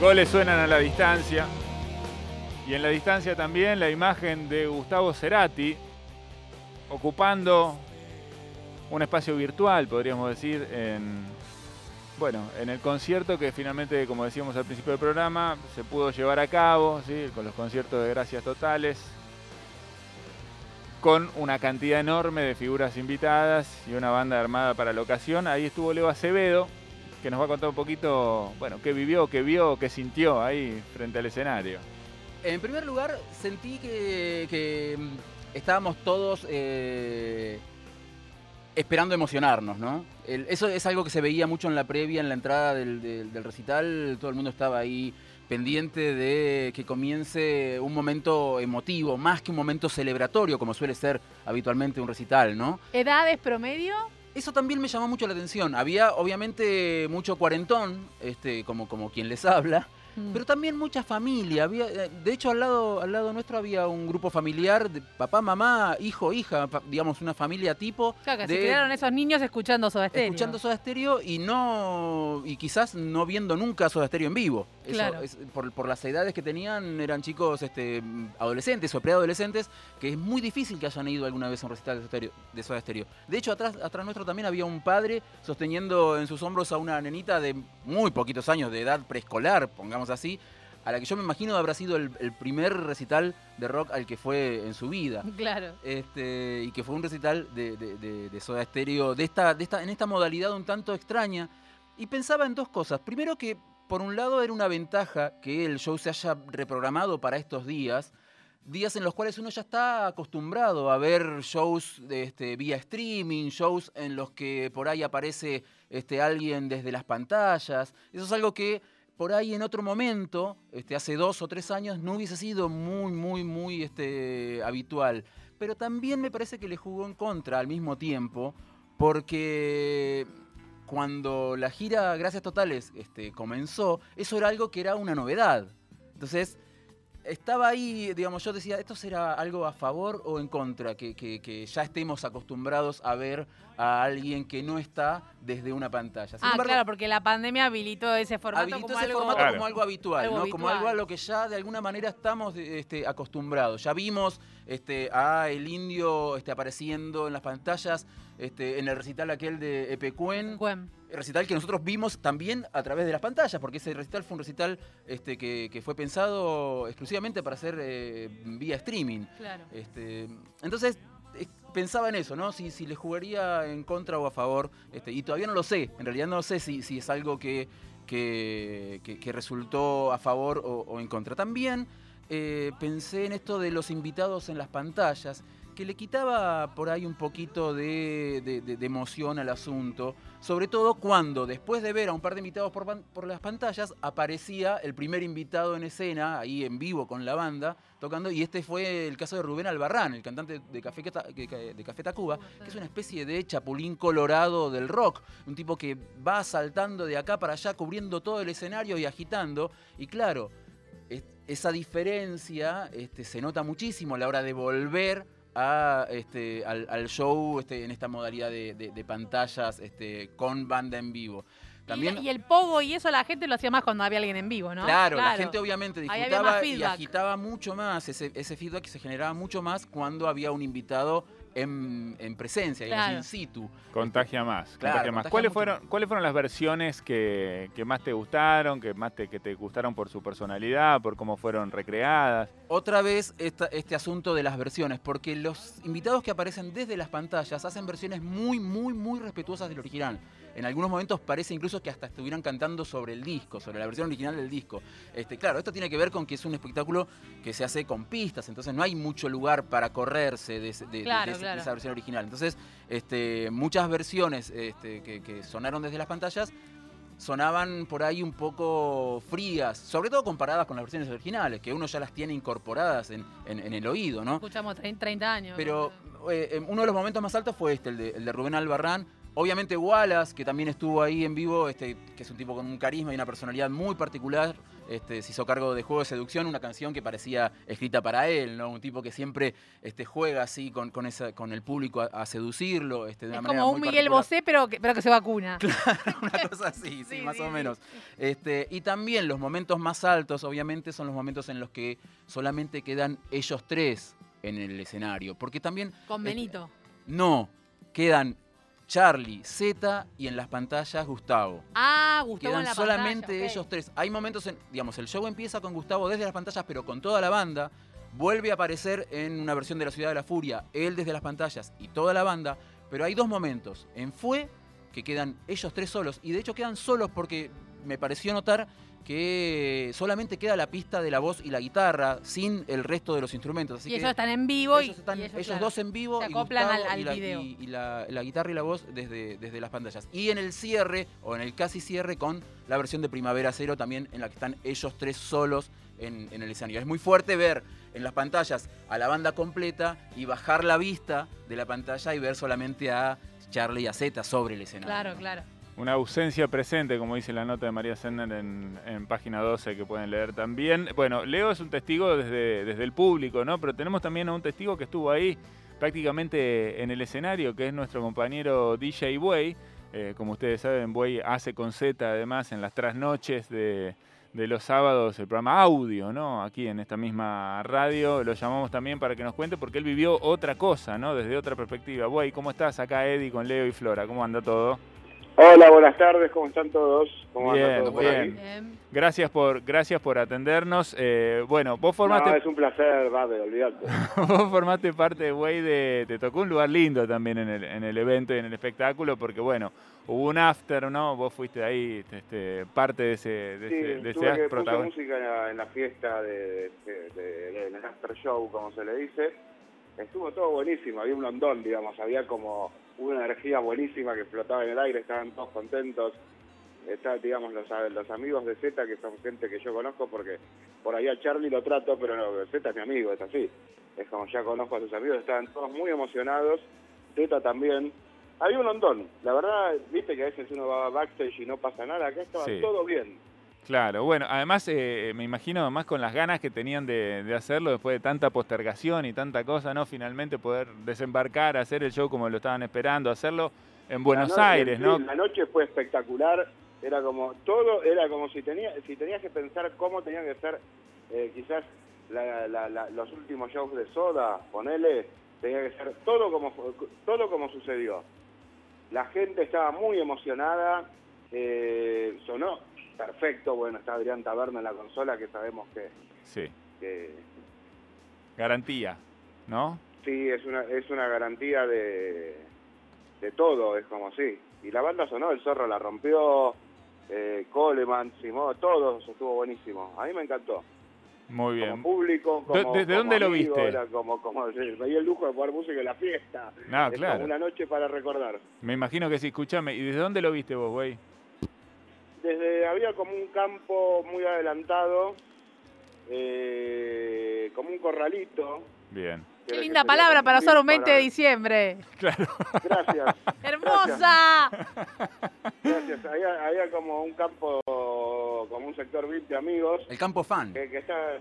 Goles suenan a la distancia. Y en la distancia también la imagen de Gustavo Cerati ocupando un espacio virtual, podríamos decir, en, bueno, en el concierto que finalmente, como decíamos al principio del programa, se pudo llevar a cabo, con los conciertos de Gracias Totales, con una cantidad enorme de figuras invitadas y una banda armada para la ocasión. Ahí estuvo Leo Acevedo, que nos va a contar un poquito, bueno, qué vivió, qué vio, qué sintió ahí frente al escenario. En primer lugar, sentí que, mm, estábamos todos eh, esperando emocionarnos, ¿no? eso es algo que se veía mucho en la previa, en la entrada del, recital, todo el mundo estaba ahí pendiente de que comience un momento emotivo, más que un momento celebratorio, como suele ser habitualmente un recital, ¿no? ¿Edades promedio? Eso también me llamó mucho la atención. Había obviamente mucho cuarentón, este, como, como quien les habla, Mm. Pero también mucha familia. Había, eh, de hecho, al lado, al lado nuestro había un grupo familiar de papá, mamá, hijo, hija, digamos, una familia tipo. Claro, que se quedaron esos niños escuchando Soda Stereo. Escuchando Soda Stereo y no. y quizás no viendo nunca Soda Stereo en vivo. claro. por, por, las edades que tenían, eran chicos este, adolescentes o preadolescentes, que es muy difícil que hayan ido alguna vez a un recital de, de Soda Stereo. De hecho, atrás, atrás nuestro también había un padre sosteniendo en sus hombros a una nenita de muy poquitos años, de edad preescolar, pongamos así, a la que yo me imagino habrá sido el, primer recital de rock al que fue en su vida. Claro. Este, y que fue un recital de, de, Soda Stereo, de esta, de esta, en esta modalidad un tanto extraña. Y pensaba en dos cosas. Primero que, por un lado, era una ventaja que el show se haya reprogramado para estos días, días en los cuales uno ya está acostumbrado a ver shows de, este, vía streaming, shows en los que por ahí aparece este, alguien desde las pantallas. Eso es algo que por ahí en otro momento, este, hace dos o tres años, no hubiese sido muy, muy, muy este, habitual. Pero también me parece que le jugó en contra al mismo tiempo, porque cuando la gira Gracias Totales este, comenzó, eso era algo que era una novedad. Entonces, estaba ahí, digamos, yo decía, ¿esto será algo a favor o en contra? Que, ya estemos acostumbrados a ver a alguien que no está desde una pantalla. ah, claro, porque la pandemia habilitó ese formato, como, ese algo, formato como algo habitual, ¿no? Como algo a lo que ya de alguna manera estamos este, acostumbrados. Ya vimos este, a el indio este, apareciendo en las pantallas este, en el recital aquel de Epecuen recital que nosotros vimos también a través de las pantallas, porque ese recital fue un recital este, que, fue pensado exclusivamente para hacer eh, vía streaming. Claro. Este, entonces, pensaba en eso, ¿no? Si, si le jugaría en contra o a favor, este, y todavía no lo sé, en realidad no sé si, si es algo que, que, resultó a favor o, en contra. También eh, pensé en esto de los invitados en las pantallas, que le quitaba por ahí un poquito de, emoción al asunto, sobre todo cuando después de ver a un par de invitados por, las pantallas, aparecía el primer invitado en escena, ahí en vivo con la banda, tocando, y este fue el caso de Rubén Albarrán, el cantante de Café, de Café Tacuba, que es una especie de chapulín colorado del rock, un tipo que va saltando de acá para allá, cubriendo todo el escenario y agitando, y claro, esa diferencia este, se nota muchísimo a la hora de volver este, al, show este, en esta modalidad de, pantallas este, con banda en vivo. También, y, el pogo y eso la gente lo hacía más cuando había alguien en vivo, ¿no? Claro, la gente obviamente disfrutaba y agitaba mucho más, ese, ese feedback se generaba mucho más cuando había un invitado en, presencia, claro. in situ. Contagia más. contagia más. ¿Cuáles, fueron, ¿Cuáles fueron las versiones que, más te gustaron, que más te, que te gustaron por su personalidad, por cómo fueron recreadas? Otra vez este asunto de las versiones, porque los invitados que aparecen desde las pantallas hacen versiones muy, muy, muy respetuosas del original en algunos momentos parece incluso que hasta estuvieran cantando sobre el disco, sobre la versión original del disco. Este, claro, esto tiene que ver con que es un espectáculo que se hace con pistas, entonces no hay mucho lugar para correrse de, esa versión original. Entonces, este, muchas versiones este, que, sonaron desde las pantallas sonaban por ahí un poco frías, sobre todo comparadas con las versiones originales, que uno ya las tiene incorporadas en, el oído, ¿no? Escuchamos 30 años. Pero eh, uno de los momentos más altos fue este, el de, el de Rubén Albarrán, Obviamente Wallace, que también estuvo ahí en vivo, este, que es un tipo con un carisma y una personalidad muy particular, este, se hizo cargo de Juego de Seducción, una canción que parecía escrita para él, ¿no? Un tipo que siempre este, juega así con, con, esa, con el público a, a seducirlo. Este, de una Es manera como un muy Miguel. Bosé, pero que, pero que se vacuna. una cosa así, sí, Sí, más sí, o menos. Este, y también los momentos más altos, obviamente, son los momentos en los que solamente quedan ellos tres en el escenario. Porque también Con Eh, Benito. no, quedan Charlie, Z y en las pantallas Gustavo. Ah, Gustavo Quedan en la solamente pantalla, ellos tres. Hay momentos en, digamos, el show empieza con Gustavo desde las pantallas, pero con toda la banda. Vuelve a aparecer en una versión de La Ciudad de la Furia, él desde las pantallas y toda la banda. Pero hay dos momentos. En Fue, que quedan ellos tres solos. Y de hecho quedan solos porque me pareció notar que solamente queda la pista de la voz y la guitarra, sin el resto de los instrumentos. Así Y que ellos están en vivo ellos, están, y ellos claro, dos en vivo se y al- Gustavo al y, la, video. y- y la- la guitarra y la voz desde, desde las pantallas. Y en el cierre, o en el casi cierre, con la versión de Primavera Cero también, en la que están ellos tres solos en, en el escenario. Es muy fuerte ver en las pantallas a la banda completa y bajar la vista de la pantalla y ver solamente a Charlie y a Z sobre el escenario. Claro, ¿no? claro. Una ausencia presente, como dice la nota de María Sender en, página 12, que pueden leer también. Bueno, Leo es un testigo desde, desde el público, ¿no? Pero tenemos también a un testigo que estuvo ahí prácticamente en el escenario, que es nuestro compañero DJ Buey. Eh, como ustedes saben, Buey hace con Z, además, en las trasnoches de, de los sábados, el programa audio, ¿no? Aquí en esta misma radio. Lo llamamos también para que nos cuente, porque él vivió otra cosa, ¿no? Desde otra perspectiva. Buey, ¿cómo estás? Acá Eddie con Leo y Flora. ¿Cómo anda todo? Hola, buenas tardes, ¿cómo están todos? ¿Cómo Bien, andan todos por bien. ahí? Bien. Gracias por, gracias por atendernos. Eh, bueno, vos formaste, No, es un placer, Babe, olvídate. vos formaste parte, güey, de. Te tocó un lugar lindo también en el, en el evento y en el espectáculo, porque bueno, hubo un after, ¿no? Vos fuiste ahí este, parte de ese, de Sí, ese, de ese tuve que puse protagonista. música en la, en la fiesta de, de- de- en el after show, como se le dice. Estuvo todo buenísimo, había un ondón, digamos, había como una energía buenísima que flotaba en el aire, estaban todos contentos. Está, digamos, los, los amigos de Z, que son gente que yo conozco, porque por ahí a Charlie lo trato, pero no, Z es mi amigo, es así. Es como ya conozco a sus amigos, estaban todos muy emocionados, Z también. Había un ondón, la verdad, viste que a veces uno va backstage y no pasa nada, acá estaba Sí. todo bien. Claro, bueno, además eh, me imagino más con las ganas que tenían de, de hacerlo después de tanta postergación y tanta cosa, ¿no? Finalmente poder desembarcar, hacer el show como lo estaban esperando, hacerlo en Buenos noche, Aires, ¿no? La noche fue espectacular, era como todo, era como si tenía, si tenías que pensar cómo tenían que ser eh, quizás la- la- la- los últimos shows de Soda, ponele, tenía que ser todo como todo como sucedió. La gente estaba muy emocionada, eh, sonó perfecto, bueno, está Adrián Taberna en la consola que sabemos que, Sí, que garantía, ¿no? Sí, es una, es una garantía de, de todo, es como sí. Y la banda sonó, el zorro la rompió, eh, Coleman, Simón, todo eso estuvo buenísimo. A mí me encantó. Muy Como bien. público, ¿De- como, desde como dónde lo viste? Era como, como, me di el lujo de poner música en la fiesta. Ah, es claro. como una noche para recordar. Me imagino que sí, escúchame. ¿Y desde dónde lo viste vos, güey? Desde había como un campo muy adelantado, eh, como un corralito. Bien. Qué linda palabra para usar un tip 20 de diciembre. Claro. Gracias. ¡Hermosa! Gracias. Había, había como un campo, como un sector VIP de amigos El campo fan. que, que está...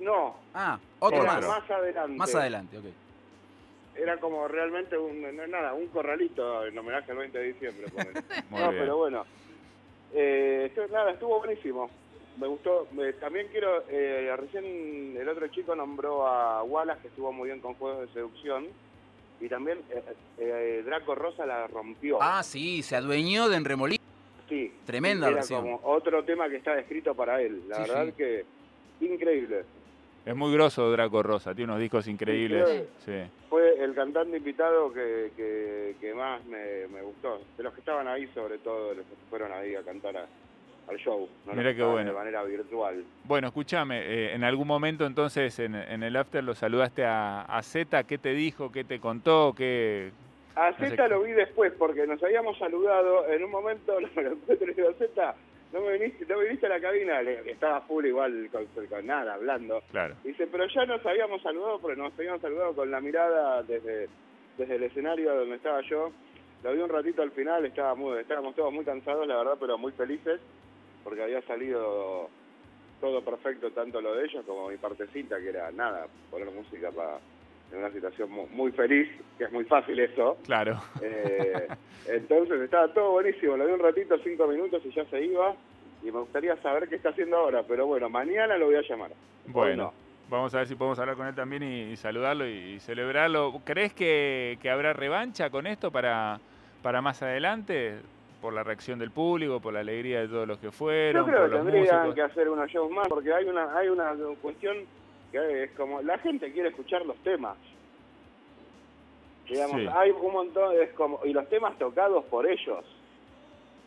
No, Ah, otro más. más adelante. Más adelante, ok. Era como realmente un, no es nada, un corralito en homenaje al 20 de diciembre. no, bien. pero bueno. Eh, nada, estuvo buenísimo. Me gustó. También quiero, eh, recién el otro chico nombró a Wallace, que estuvo muy bien con juegos de seducción. Y también eh, eh, Draco Rosa la rompió. Ah, sí, se adueñó de Enremolí. Sí, Tremenda era versión. como otro tema que está escrito para él. La Sí, verdad sí. que increíble. Es muy grosso Draco Rosa, tiene unos discos increíbles. Sí. Fue el cantante invitado que, que, que más me, me gustó. De los que estaban ahí, sobre todo, de los que fueron ahí a cantar a- al show. No Mirá qué bueno. De manera virtual. Bueno, escúchame, eh, en algún momento entonces en, en el after lo saludaste a, a Z, ¿qué te dijo? ¿Qué te contó? ¿Qué... A No sé lo vi después porque nos habíamos saludado. En un momento lo encuentro y digo, Z, no me viniste, no me viniste a la cabina. Le- Estaba full igual con, con nada, hablando. Claro. Dice, pero ya nos habíamos saludado, porque nos habíamos saludado con la mirada desde, desde el escenario donde estaba yo. lo vi un ratito al final, estaba muy, estábamos todos muy cansados, la verdad, pero muy felices, porque había salido todo perfecto, tanto lo de ellos como mi partecita, que era nada, poner música para en una situación mu- muy feliz, que es muy fácil eso. Claro. Eh, entonces estaba todo buenísimo, lo vi un ratito, cinco minutos y ya se iba. Y me gustaría saber qué está haciendo ahora, pero bueno, mañana lo voy a llamar. Bueno, no. vamos a ver si podemos hablar con él también y, y saludarlo y, y celebrarlo. ¿Crees que, que habrá revancha con esto para, para más adelante? Por la reacción del público, por la alegría de todos los que fueron, Yo creo por que los tendrían músicos. que hacer unos shows más, porque hay una, hay una cuestión que es como, la gente quiere escuchar los temas. Digamos, Sí. hay un montón, es como, y los temas tocados por ellos.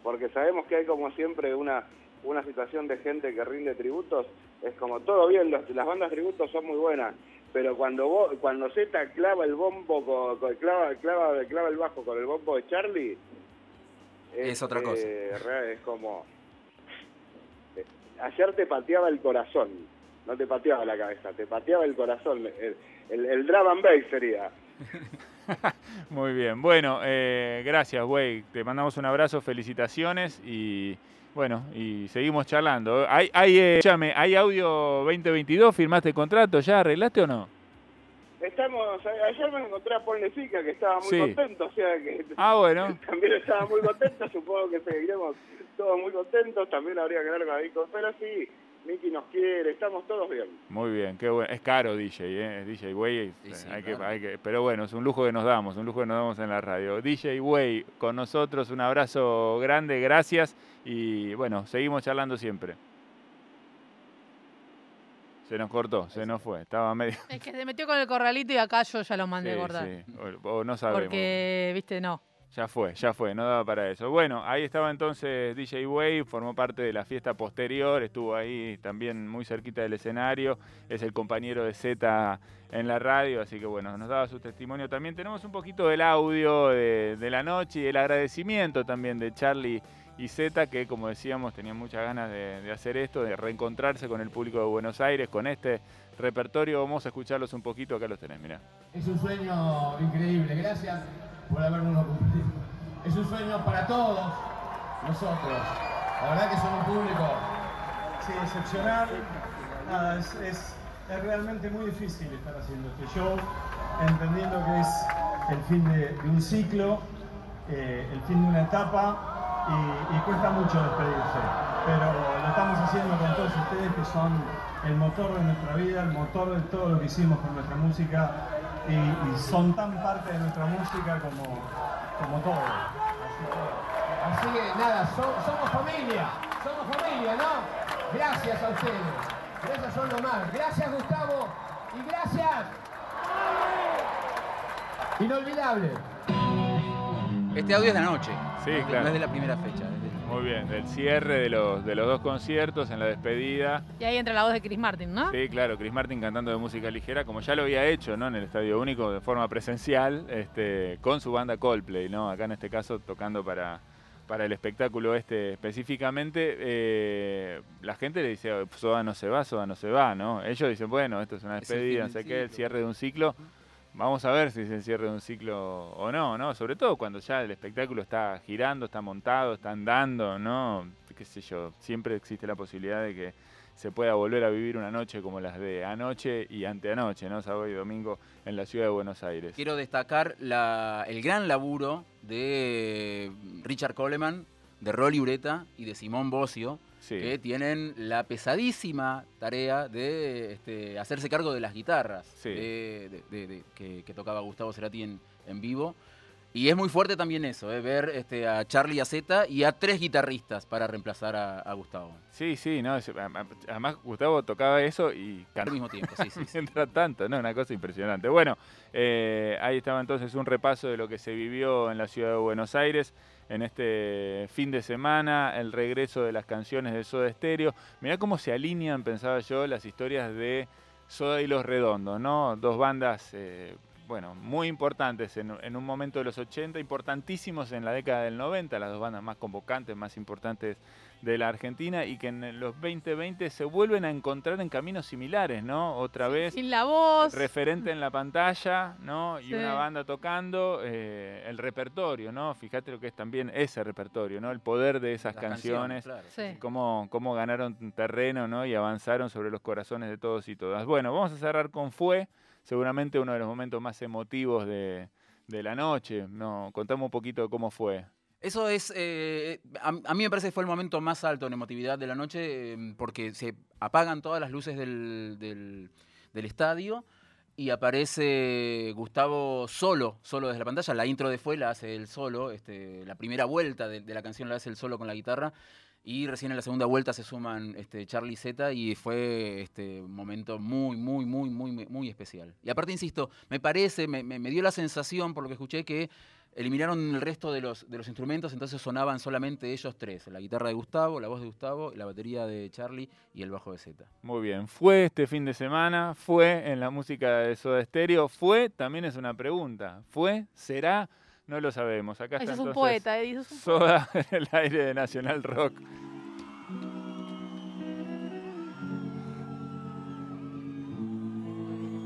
Porque sabemos que hay como siempre una, una situación de gente que rinde tributos, es como todo bien, los- las bandas tributos son muy buenas, pero cuando vos, cuando Z clava el bombo, con, con- clava, clava, clava el bajo con el bombo de Charlie, Es otra cosa. eh, es como, eh, ayer te pateaba el corazón, no te pateaba la cabeza, te pateaba el corazón, el, el, el drum and bass sería. Muy bien. Bueno, eh, gracias, güey. Te mandamos un abrazo, felicitaciones y bueno, y seguimos charlando. Hay, hay, eh, escúchame, ¿hay audio 2022? ¿Firmaste el contrato? ¿Ya arreglaste o no? Estamos, ayer me encontré a Paul Lefica que estaba muy Sí. contento, o sea que Ah, bueno. también estaba muy contento, supongo que seguiremos todos muy contentos, también habría que hablar con pero sí, Miki nos quiere, estamos todos bien. Muy bien, qué bueno. Es caro DJ, ¿eh? Es DJ Way. Sí, sí, hay que, hay que, pero bueno, es un lujo que nos damos, un lujo que nos damos en la radio. DJ Way con nosotros, un abrazo grande, gracias. Y bueno, seguimos charlando siempre. Se nos cortó, se nos fue. Estaba medio. Es que se metió con el corralito y acá yo ya lo mandé Sí, sí, O, o no sabemos. Porque, viste, no. Ya fue, ya fue, no daba para eso. Bueno, ahí estaba entonces DJ Way, formó parte de la fiesta posterior, estuvo ahí también muy cerquita del escenario, es el compañero de Z en la radio, así que bueno, nos daba su testimonio también. Tenemos un poquito del audio de, la noche y el agradecimiento también de Charlie y Z, que como decíamos tenían muchas ganas de, de hacer esto, de reencontrarse con el público de Buenos Aires, con este repertorio. Vamos a escucharlos un poquito, acá los tenés, mirá. Es un sueño increíble, gracias por habernos cumplido. Es un sueño para todos nosotros. La verdad que son un público Sí, excepcional. Nada, es, es- realmente muy difícil estar haciendo este show, entendiendo que es el fin de, un ciclo, eh, el fin de una etapa y cuesta mucho despedirse. Pero lo estamos haciendo con todos ustedes que son el motor de nuestra vida, el motor de todo lo que hicimos con nuestra música y, y son tan parte de nuestra música como, como todo. Así que- Así que nada, so- somos familia, somos familia, ¿no? Gracias a ustedes, gracias son lo más. Gracias Gustavo y gracias. Inolvidable. Este audio es de anoche. Sí, no, es de- claro. No es de la primera fecha. de- Muy bien, del cierre de los, de los dos conciertos, en la despedida. Y ahí entra la voz de Chris Martin, ¿no? Sí, claro, Chris Martin cantando de música ligera, como ya lo había hecho, ¿no? En el Estadio Único de forma presencial, este, con su banda Coldplay, ¿no? Acá en este caso tocando para, para el espectáculo este específicamente. eh, la gente le dice, "Oh, Soda no se va, Soda no se va, ¿no? Ellos dicen, bueno, esto es una despedida, no sé qué, el cierre de un ciclo. Vamos a ver si cierre de un ciclo o no, ¿no? Sobre todo cuando ya el espectáculo está girando, está montado, está andando, ¿no? Qué sé yo, siempre existe la posibilidad de que se pueda volver a vivir una noche como las de anoche y anteanoche, ¿no? Sábado y domingo en la ciudad de Buenos Aires. Quiero destacar la- el gran laburo de Richard Coleman, de Rolly Ureta y de Simón Bocio, Sí. que tienen la pesadísima tarea de este, hacerse cargo de las guitarras Sí. de- de- de- de- que, que tocaba Gustavo Cerati en, en vivo. Y es muy fuerte también eso, eh, ver este, a Charlie y a Zeta y a tres guitarristas para reemplazar a, a Gustavo. Sí, sí, no, además Gustavo tocaba eso y Al cantaba mismo tiempo, sí, sí. sí. mientras tanto, ¿no? Una cosa impresionante. Bueno, eh, ahí estaba entonces un repaso de lo que se vivió en la ciudad de Buenos Aires en este fin de semana, el regreso de las canciones de Soda Stereo. Mirá cómo se alinean, pensaba yo, las historias de Soda y Los Redondos, ¿no? Dos bandas eh, bueno, muy importantes en, en un momento de los 80, importantísimos en la década del 90, las dos bandas más convocantes, más importantes de la Argentina y que en los 2020 se vuelven a encontrar en caminos similares, ¿no? Otra vez Sin la voz. referente en la pantalla, ¿no? Y Sí. una banda tocando, eh, el repertorio, ¿no? Fíjate lo que es también ese repertorio, ¿no? El poder de esas Las canciones, claro. Sí. cómo, cómo ganaron terreno, ¿no? Y avanzaron sobre los corazones de todos y todas. Bueno, vamos a cerrar con Fue, seguramente uno de los momentos más emotivos de, de la noche, ¿no? Contame un poquito cómo fue. Eso es, eh, a, a mí me parece que fue el momento más alto en emotividad de la noche, eh, porque se apagan todas las luces del, del- del estadio y aparece Gustavo solo, solo desde la pantalla. La intro de Fue la hace él solo, este, la primera vuelta de, de la canción la hace él solo con la guitarra. Y recién en la segunda vuelta se suman este, Charlie Z y fue este, momento muy, muy, muy, muy, muy especial. Y aparte, insisto, me parece, me dio la sensación, por lo que escuché, que eliminaron el resto de los, de los instrumentos, entonces sonaban solamente ellos tres, la guitarra de Gustavo, la voz de Gustavo, la batería de Charlie y el bajo de Z. Muy bien, fue este fin de semana, fue en la música de Soda Stereo, fue, también es una pregunta, fue, será, no lo sabemos. Acá está es un poeta, un. Soda en el aire de Nacional Rock.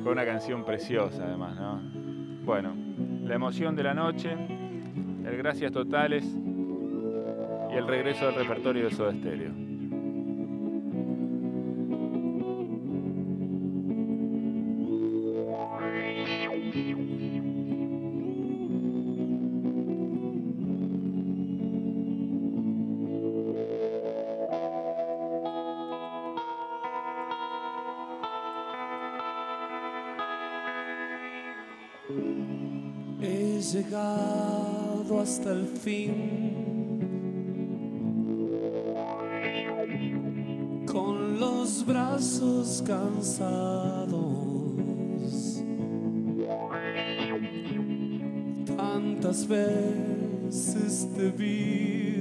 Con una canción preciosa además, ¿no? Bueno, la emoción de la noche, el gracias totales y el regreso del repertorio de Soda Stereo. Con los brazos cansados. Tantas veces te vi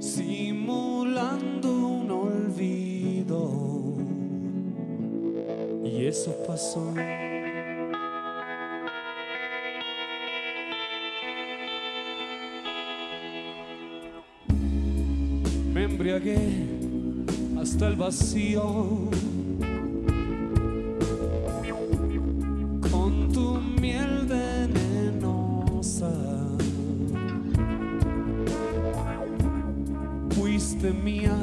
simulando un olvido. Y eso pasó. Hasta el vacío. Con tu miel venenosa. Fuiste mía